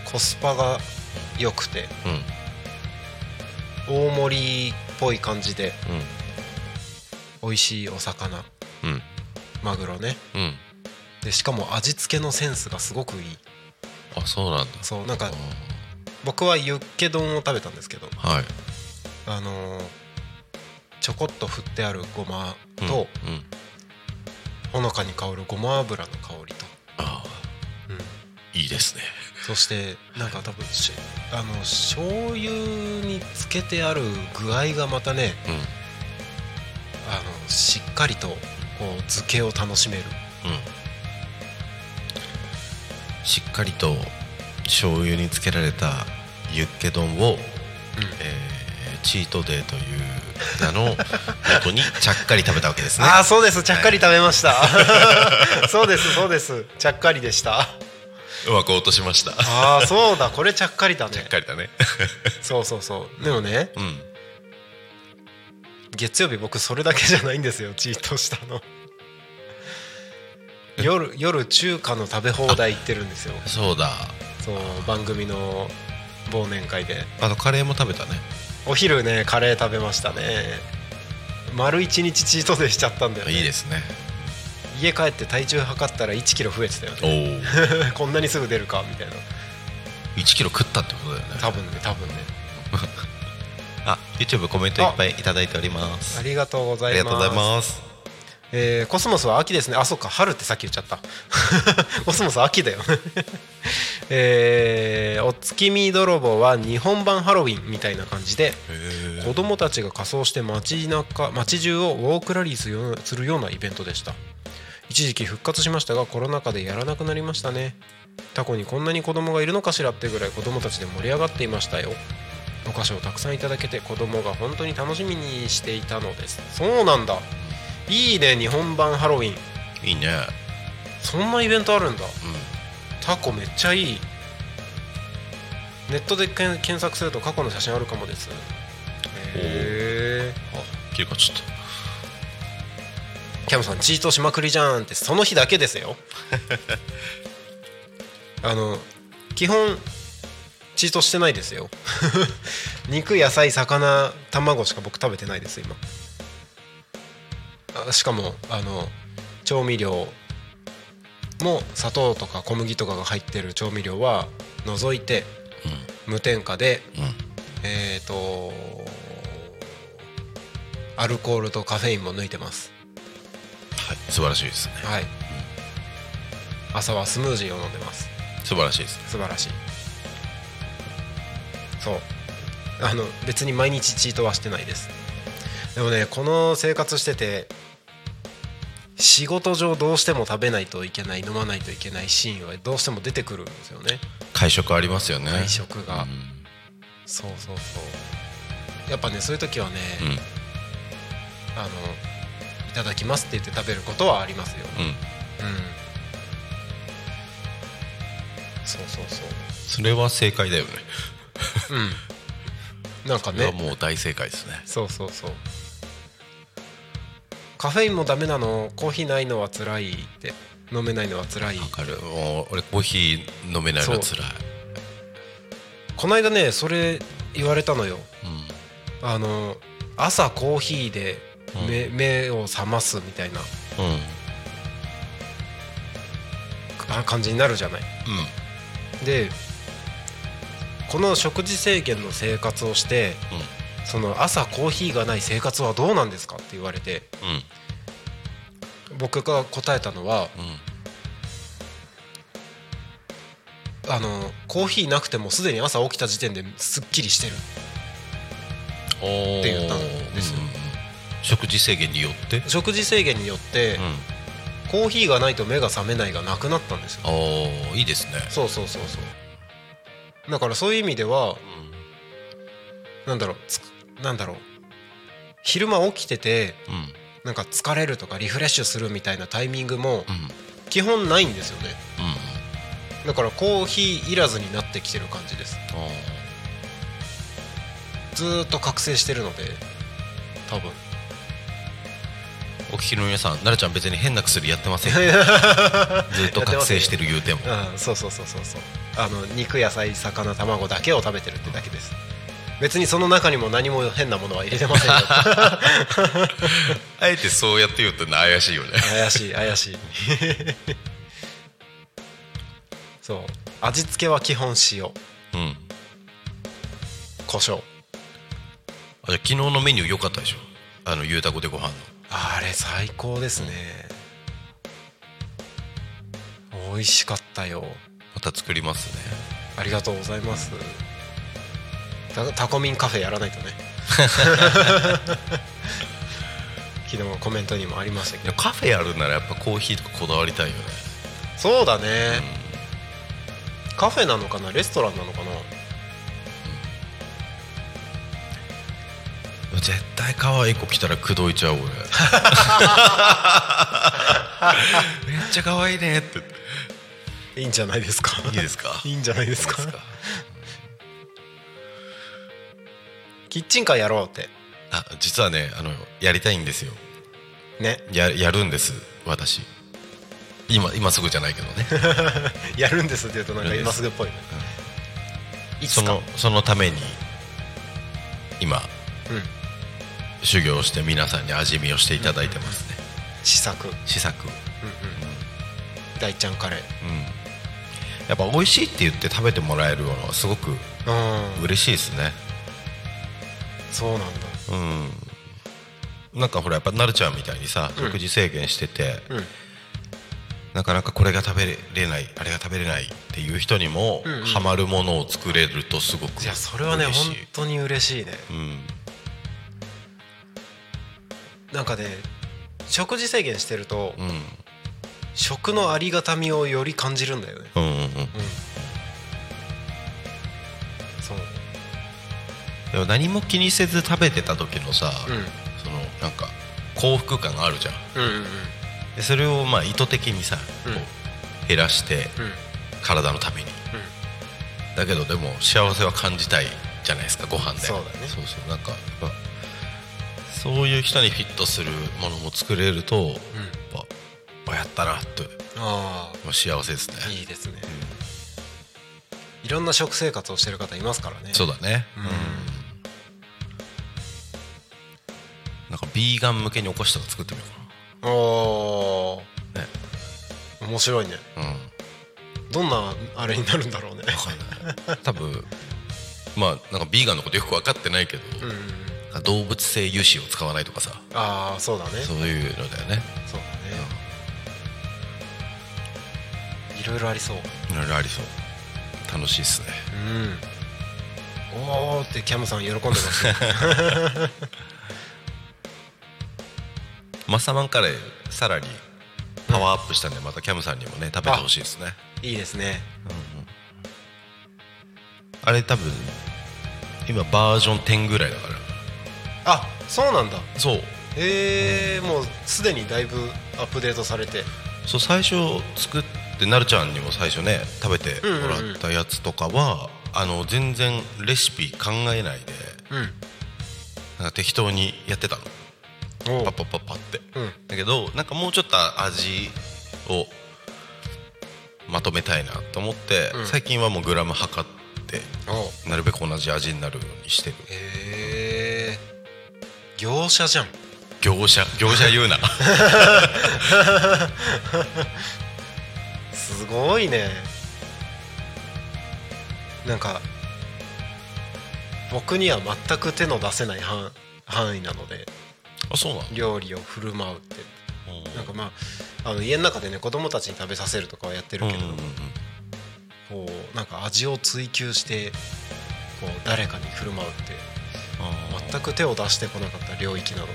コスパが良くて。うん大盛りっぽい感じでう美味しいお魚。んうん。マグロね。うん。でしかも味付けのセンスがすごくいい。あそうなんだ。そうなんかあ僕はユッケ丼を食べたんですけどーはい。あのーちょこっと振ってあるごまうんと、うん。ほのかに香るごま油の香りと、あうん、ーいいですねそしてなんか多分しあの醤油につけてある具合がまたねうん。あのしっかりとこう漬けを楽しめる。うん。しっかりと醤油につけられたユッケ丼を、えーチートデーという名のもとにちゃっかり食べたわけですね。ああそうです。ちゃっかり食べました、そうですそうです。ちゃっかりでしたうまく落としました。ああそうだ。これちゃっかりだね。ちゃっかりだね。そうそうそう。でもねうん。月曜日僕それだけじゃないんですよ。チートしたの。夜夜中華の食べ放題行ってるんですよ。そうだ。そう番組の忘年会で。あのカレーも食べたね。お昼ねカレー食べましたね。丸一日チートデーしちゃったんだよね。いいですね家帰って体重測ったら1キロ増えてたよおね。お こんなにすぐ出るかみたいな。1キロ食ったってことだよね。多分ね多分ね。あ YouTube コメントいっぱいいただいております。ありがとうございます。ありがとうございます。えーコスモスは秋ですね。あそっか。春ってさっき言っちゃった。コスモスは秋だよ。ねえーお月見泥棒は日本版ハロウィンみたいな感じで子供たちが仮装して街中街中をウォークラリーするようなイベントでした一時期復活しましたがコロナ禍でやらなくなりましたね。タコにこんなに子供がいるのかしらってぐらい子供たちで盛り上がっていましたよ。お菓子をたくさんいただけて子供が本当に楽しみにしていたのです。そうなんだ。いいね日本版ハロウィン。いいね。そんなイベントあるんだ。うタコめっちゃいい。ネットで検索すると過去の写真あるかもです。へえんあ切れかちょっとキャムさんチートしまくりじゃんってその日だけですよ。あの基本チートしてないですよ。肉野菜魚卵しか僕食べてないです今。あしかもあの調味料も砂糖とか小麦とかが入ってる調味料は除いて無添加でうん。うんえっ、とアルコールとカフェインも抜いてますはい。素晴らしいですね。はい。朝はスムージーを飲んでます。素晴らしいですね。素晴らしい。そう。あの別に毎日チートはしてないです。でもねこの生活してて仕事上どうしても食べないといけない飲まないといけないシーンはどうしても出てくるんですよね。会食ありますよね。外食が、うん。そうそうそう。やっぱねそういう時はね、うん。あのいただきますって言って食べることはありますよ。うん。うん。そうそうそう。それは正解だよね。うん。なんかね。もう大正解ですね。そうそうそう。カフェインもダメなのコーヒーないのは辛いって。飲めないのは辛い。わかる。もう俺コーヒー飲めないのつらい。この間ねそれ言われたのよ。あの朝コーヒーで目,、目を覚ますみたいな。感じになるじゃない。でこの食事制限の生活をしてその朝コーヒーがない生活はどうなんですかって言われて僕が答えたのはあのコーヒーなくてもすでに朝起きた時点ですっきりしてる。って言ったんですよ食事制限によって？食事制限によって、うん。コーヒーがないと目が覚めないがなくなったんですよ。おーいいですね。そうそうそうそう。だからそういう意味ではなんだろうつなんだろう。昼間起きててうん。うんなんか疲れるとかリフレッシュするみたいなタイミングもうん。基本ないんですよね。うん。だからコーヒーいらずになってきてる感じです。あずーっと覚醒してるので多分。ーお聞きの皆さんなるちゃん別に変な薬やってませんずっと覚醒してる言うても。うんそうそうそうそうそう。あの肉野菜魚卵だけを食べてるってだけです。別にその中にも何も変なものは入れてませんよ。あえてそうやって言うと怪しいよね。怪しい怪しい。そう。味付けは基本塩。うん。胡椒。あじゃあ昨日のメニュー良かったでしょ？あのゆうたこでご飯のあれ最高ですね。美味しかったよ。また作りますね。ありがとうございます。タタコミンカフェやらないとね。昨日コメントにもありましたけど。カフェやるならやっぱコーヒーとかこだわりたいよね。そうだね、カフェなのかな？レストランなのかな？絶対可愛い子来たら口説いちゃう俺。めっちゃ可愛いねって。いいんじゃないですか？いいですか？いいんじゃないですか？キッチンカーやろうって。あ実はねあのやりたいんですよ。ね。ややるんです私。今今すぐじゃないけどね。やるんですって言うとなんか今すぐっぽい。ねいつそかのそのために今。うん修行して皆さんに味見をしていただいてますね。試作。うんうん。試作大ちゃんカレうん。やっぱ美味しいって言って食べてもらえるのはすごくーうん。嬉しいですね。そうなんだ。うん。なんかほらやっぱなるちゃんみたいにさうん。食事制限してて、うん。なかなかこれが食べれないあれが食べれないっていう人にも、うんうん。ハマるものを作れるとすごくいやそれはね本当に嬉しいね。うんなんかね食事制限してるとうん。食のありがたみをより感じるんだよね。うんうんうん。うん。そう。でも何も気にせず食べてた時のさ、うん。そのなんか幸福感があるじゃん。うんうんうん。でそれをまあ意図的にさ、うん。こう減らしてうん。体のために、だけどでも幸せは感じたいじゃないですかご飯で。そうだね。そうそう。なんかやっぱそういう人にフィットするものも作れると、やっぱあやったなってあまあ幸せですね。あいいですね。いろんな食生活をしてる方いますからね。そうだね。うん。なんかビーガン向けにお菓子とか作ってみようかな。ね。面白いね。うん。どんなあれになるんだろうね。分かんない。多分まあなんかビーガンのことよく分かってないけど、うんうんうん動物性油脂を使わないとかさ。ああそうだね。そういうのだよね。そうだね。いろいろありそう。いろいろありそう。楽しいっすね。うん。おーってキャムさん喜んでますね。マッサマンカレーさらにパワーアップしたんでまたキャムさんにもね食べてほしいですね。いいですね。あれ多分今バージョン10ぐらいだからあそうなんだ。そう。えー、もうすでにだいぶアップデートされて。そう最初作ってなるちゃんにも最初ね食べてもらったやつとかは、あの全然レシピ考えないでうん。なんか適当にやってたの。パッパッパッパって。うん。だけどなんかもうちょっと味をまとめたいなと思って、うん。最近はもうグラム測っておなるべく同じ味になるようにしてる。へえ業者じゃん。業者業者言うな。すごいね。なんか僕には全く手の出せない範範囲なので。あそうなの？料理を振る舞うって。うん。なんかまああの家の中でね子供たちに食べさせるとかはやってるけど、こうなんか味を追求してこう誰かに振る舞うって全く手を出してこなかった領域なので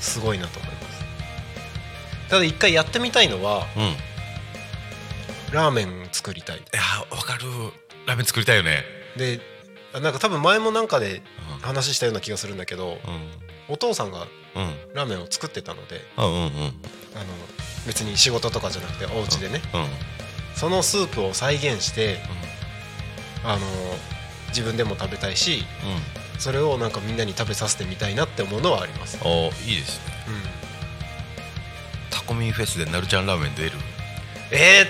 すごいなと思います。ただ一回やってみたいのはうん。いラーメン作りたい。やわかる。ラーメン作りたいよね。であなんか多分前もなんかでうん。話したような気がするんだけどお父さんがうん。うんラーメンを作ってたのであうんうんうん。あの別に仕事とかじゃなくてお家でね。うん。そのスープを再現してあの自分でも食べたいしうんそれをなんかみんなに食べさせてみたいなって思うのはあります、あいいですね。うん、タコミンフェスでなるちゃんラーメン出る？え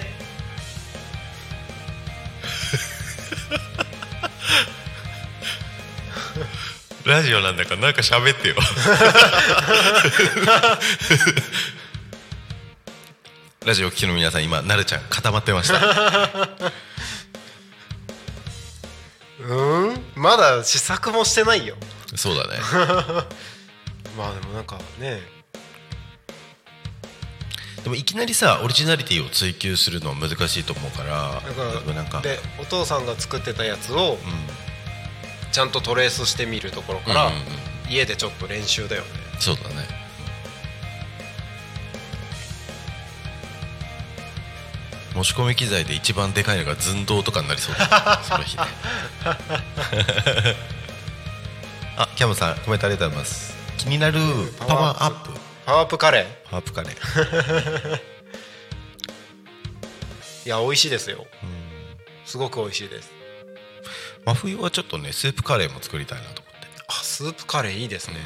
ラジオなんだからなんか喋ってよ。ラジオを聴きの皆さん今なるちゃん固まってました。ー、うん？まだ試作もしてないよ。そうだね。まあでもなんかね。でもいきなりさオリジナリティを追求するのは難しいと思うからなんかでお父さんが作ってたやつをうん。ちゃんとトレースしてみるところから、家でちょっと練習だよね。そうだね持ち込み機材で一番でかいのが寸胴とかになりそうだ。その日ね。あキャムさんコメントありがとうございます。気になるパワーアップ。パワーアップカレー？パワーアップカレー。いや美味しいですよ。すごく美味しいです。真冬はちょっとねスープカレーも作りたいなと思って、あスープカレーいいですね、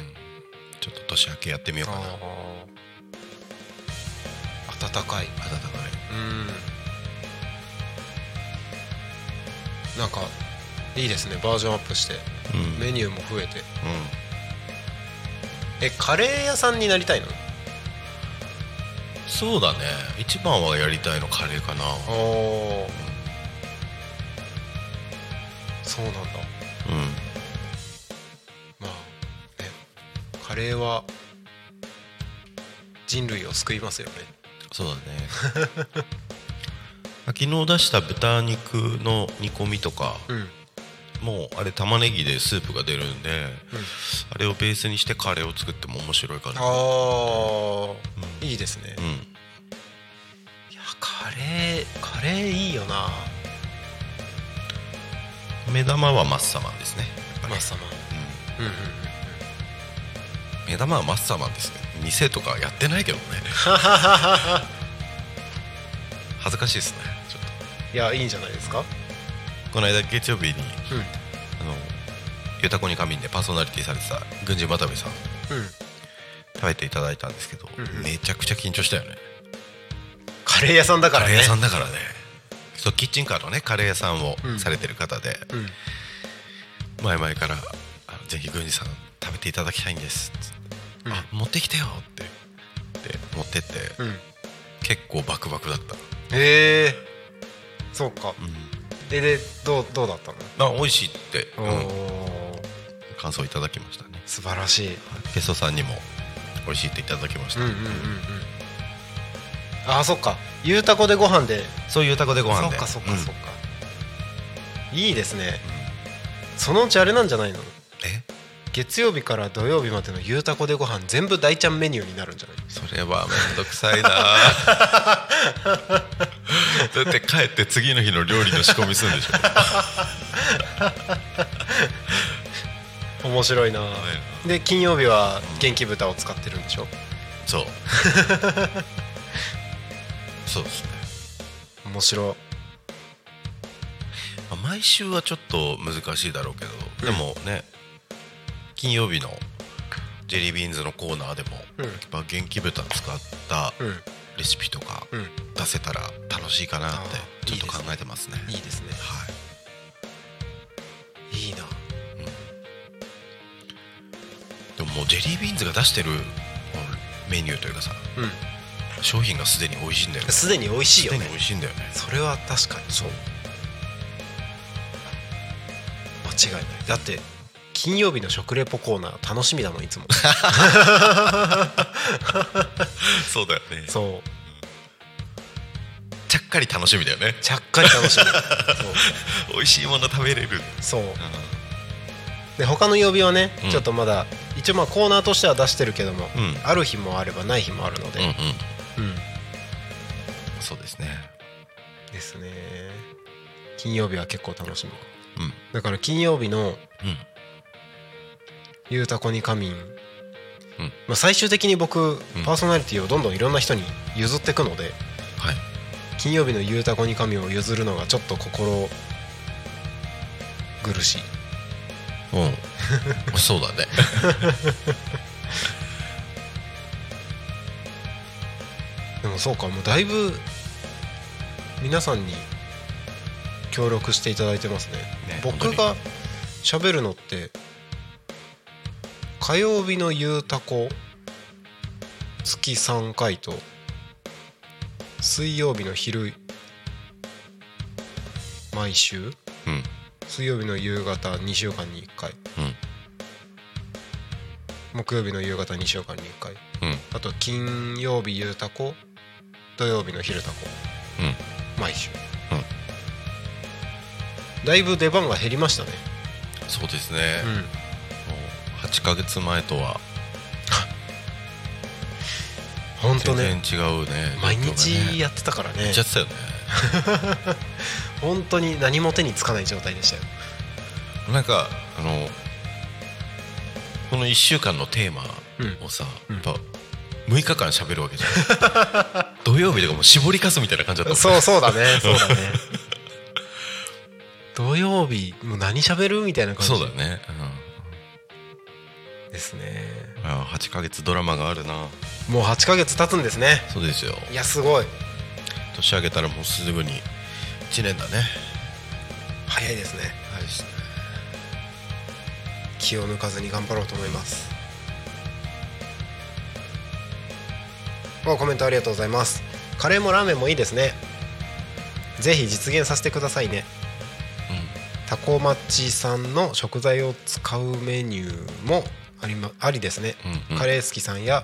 ちょっと年明けやってみようかな。温かい。温かい。うんなんかいいですね。バージョンアップして。うん。メニューも増えて。うん。えカレー屋さんになりたいの？そうだね。一番はやりたいのカレーかな。おおそうなんだ。うん。まあね。カレーは人類を救いますよね。そうだね 昨日出した豚肉の煮込みとかうん。もうあれ玉ねぎでスープが出るんで、うん。あれをベースにしてカレーを作っても面白いかな。ああ、いいですね、うん。いやカレーカレーいいよな。目玉はマッサマンですね。マッサマン。うん。うんうん目玉はマッサマンですね。店とかやってないけどね。恥ずかしいですねいやいいんじゃないですか？とこの間月曜日にうん。あのゆたこに仮眠でパーソナリティされてた軍人渡部さん。うん。食べていただいたんですけど、うんうん。めちゃくちゃ緊張したよね。カレー屋さんだからね。カレー屋さんだからね。そうキッチンカーのねカレー屋さんをうん。されてる方で、うん。前々からあの「ぜひ郡司さん食べていただきたいんです」うん。あ持ってきてよ」ってで持ってって、うん。結構バクバクだった、へえそうか。うん。ででどうどうだったの、あ美味しいって、おうん。お感想いただきましたね。素晴らしい。ゲストさんにも美味しいっていただきました、うんうんうんうん。あそっか。ゆうたこでご飯で。そういうタコでご飯で。そっかそっかうん。そっか、いいですね。そのうちあれなんじゃないの？え？月曜日から土曜日までのゆうたこでご飯全部大ちゃんメニューになるんじゃないそれはめんどくさいな だって帰って次の日の料理の仕込みするんでしょ。面白いな。で金曜日は元気豚を使ってるんでしょ。そう。そうですね、面白。まあ、毎週はちょっと難しいだろうけど、でもね金曜日のジェリービーンズのコーナーでも、うん。やっぱ元気豚使ったうんレシピとかうん。出せたら楽しいかなってちょっと考えてますね。いいですね。はい。いいな。でももうジェリービーンズが出してるメニューというかさう商品がすでに美味しいんだよね。んすでに美味しいよすでにね美味しいんだよね。それは確かに。そう。間違いない。だって金曜日の食レポコーナー楽しみだもんいつも。そうだよね。そう。ちゃっかり楽しみだよね。ちゃっかり楽しみ。美味しいもの食べれる。そう。で他の曜日はね、うん。ちょっとまだ一応まあコーナーとしては出してるけども、うん。ある日もあればない日もあるので、うん。そうですね。ですね。金曜日は結構楽しみ。うん。だから金曜日のうん「ゆうたこに仮眠」うん。まあ、最終的に僕、うん。パーソナリティをどんどんいろんな人に譲っていくのではい。金曜日の「ゆうたこに仮眠」を譲るのがちょっと心苦しい。うん。そうだね。でもそうかもうだいぶ皆さんに協力していただいてますね。ね僕が喋るのって火曜日のゆうたこ月3回と水曜日の昼毎週うん。水曜日の夕方2週間に1回。うん。木曜日の夕方2週間に1回。うん。あと金曜日ゆうたこ土曜日の昼たこ。うん。毎週、だいぶ出番が減りましたね。そうですね、8ヶ月前とは。本当全ね然違うね毎日やってたからね。やっちゃってたよね。本当に何も手につかない状態でしたよ。なんかあのこの1週間のテーマをさ、うん。やっぱ6日間喋るわけじゃん。土曜日とかもう絞りかすみたいな感じだったもんそうそうだね。そうだね。土曜日もう何喋るみたいな感じ。そうだね、ですね。うん、あ8ヶ月ドラマがあるな。もう8ヶ月経つんですね。そうですよ。いやすごい。年明けたらもうすぐに1年だね。早いですね。はいですね。気を抜かずに頑張ろうと思います。おコメントありがとうございます。カレーもラーメンもいいですね。ぜひ実現させてくださいね。タコ町さんの食材を使うメニューもあり,、ま、ありですね、うんうん。カレー好きさんや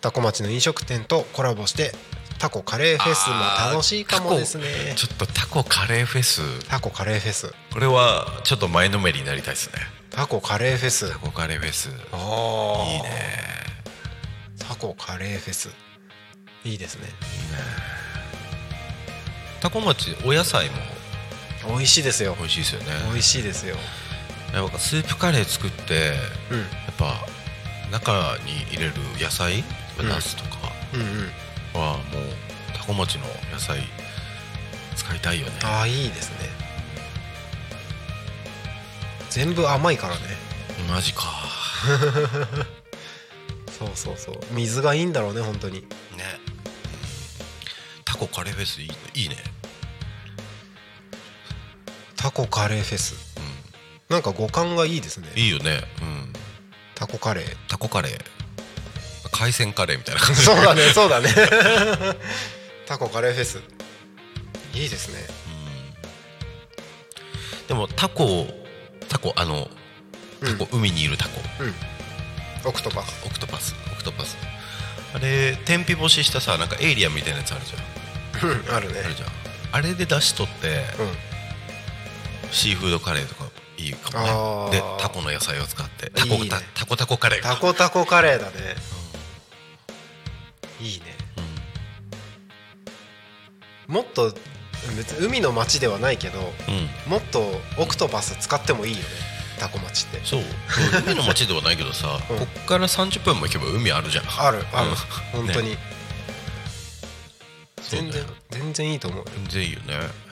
タコ町の飲食店とコラボしてタコカレーフェスも楽しいかもですね。ちょっとタコカレーフェス。タコカレーフェス。これはちょっと前のめりになりたいですね。タコカレーフェス。タコカレーフェス。ああいいね。タコカレーフェス。いいですね。タコ町お野菜も。美味しいですよ。美味しいですよね。美味しいですよ僕スープカレー作ってうん。やっぱ中に入れる野菜うん。ナスとかはもうタコ町の野菜使いたいよね。ああいいですね。全部甘いからね。マジか。そうそうそう。水がいいんだろうね本当に。ね。タコカレーフェスいいいいね。タコカレーフェス。うなんか五感がいいですね。んいいよね。うん。タコカレー。タコカレー。海鮮カレーみたいな感じ。そうだね そうだね。タコカレーフェス。いいですね。でもタコタコあのタコ、海にいるタコ。うん。 octopus。octopus。octopus。あれ天日干ししたさなんかエイリアンみたいなやつあるじゃん。うんあるね。あるじゃん。あれで出し取ってうん。シーフードカレーとかいいかもね。でタコの野菜を使ってタコいいね。タタコタコカレー。タコタコカレーだね。いいね。もっと別に海の町ではないけどうん、うん、もっとオクトパス使ってもいいよね。タコ町って。そう。海の町ではないけどさ、うん。こっから30分も行けば海あるじゃん。あるある。うん。本当に、そうだよ。全然全然いいと思うよ。全然いいよね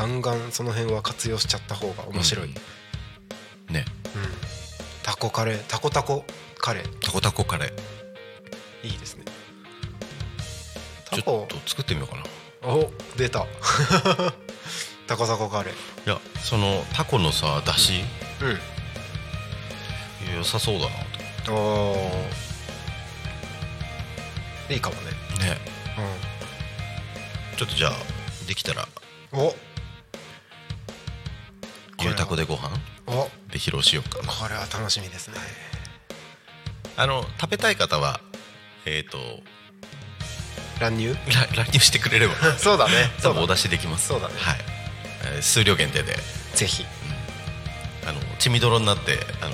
ガンガンその辺は活用しちゃった方が面白い、うん。ね。タコカレー。タコタコカレー。タコタコカレー。いいですね。ちょっと作ってみようかな。お出た。タコタコカレー。いやそのタコのさだし、うん。良さそうだなおおいいかもね。ね。ちょっとじゃあできたら。うんお牛タコでご飯？お。で披露しようか。なこれは楽しみですね。あの食べたい方はえっ、と乱入？ら乱入してくれれば。そうだね。多分お出しできます。そうだね。はい、えー数量限定で。ぜひ。あの血みどろになってあの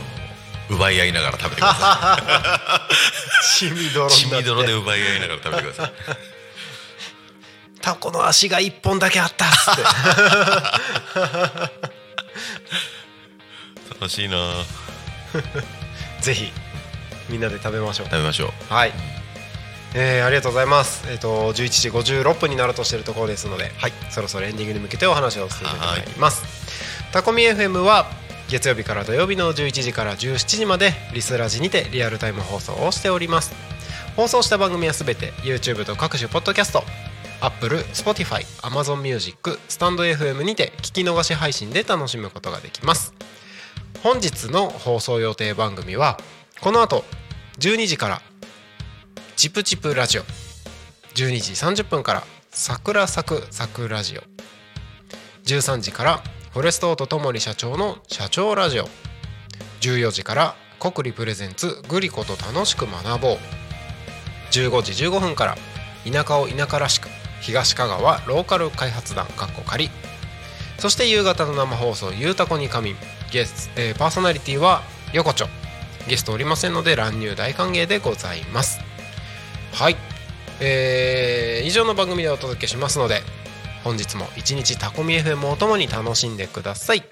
奪い合いながら食べてくださ 血みどろい血みどろで奪い合いながら食べてください。タコの足が一本だけあったっつって 楽しいな。ぜひみんなで食べましょう。食べましょう。はい、えーありがとうございます。えっ、と11時56分になろうとしているところですので、はい。そろそろエンディングに向けてお話を進めてまいります。タコミ FM は月曜日から土曜日の11時から17時までリスラジにてリアルタイム放送をしております。放送した番組はすべて YouTube と各種ポッドキャスト Apple、Spotify、Amazon Music、スタンド FM にて聞き逃し配信で楽しむことができます本日の放送予定番組はこの後12時からチプチプラジオ。12時30分から桜咲く桜ラジオ。13時からフォレストオートともり社長の社長ラジオ。14時から国立プレゼンツグリコと楽しく学ぼう。15時15分から田舎を田舎らしく東香川ローカル開発団かっこ仮。そして夕方の生放送「ゆうたこに仮眠」ゲス、えーパーソナリティは横丁。ゲストおりませんので乱入大歓迎でございます。はい、えー以上の番組でお届けしますので本日も一日タコミ FM をともに楽しんでください。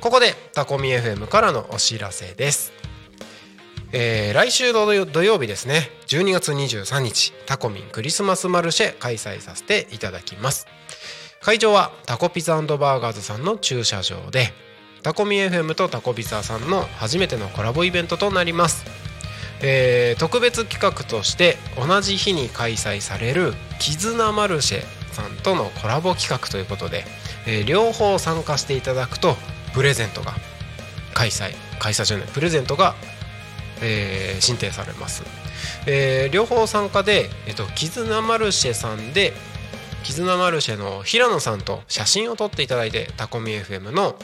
ここでタコミ FM からのお知らせです。えー来週の土曜土曜日ですね。12月23日タコミンクリスマスマルシェ開催させていただきます。会場はタコピザバーガーズさんの駐車場でタコミ FM とタコピザさんの初めてのコラボイベントとなります、えー特別企画として同じ日に開催される絆マルシェさんとのコラボ企画ということで、えー両方参加していただくとプレゼントが開催開催じゃないプレゼントが、えー申請されます、えー両方参加で、えっと絆マルシェさんで絆マルシェの平野さんと写真を撮っていただいてタコミ FM の、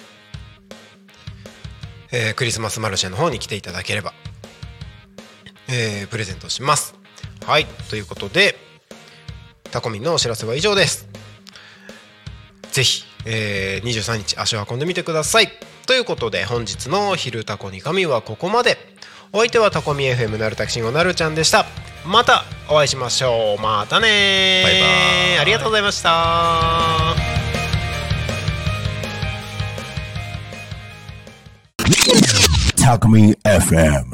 えークリスマスマルシェの方に来ていただければ、えープレゼントします。はいということでタコミンのお知らせは以上です。ぜひ、えー23日足を運んでみてください。ということで本日の「昼タコに神」はここまで。お相手はタコミ FM なるたきしんごなるちゃんでした。またお会いしましょう。またねバイバーイ。ありがとうございましたタコミ FM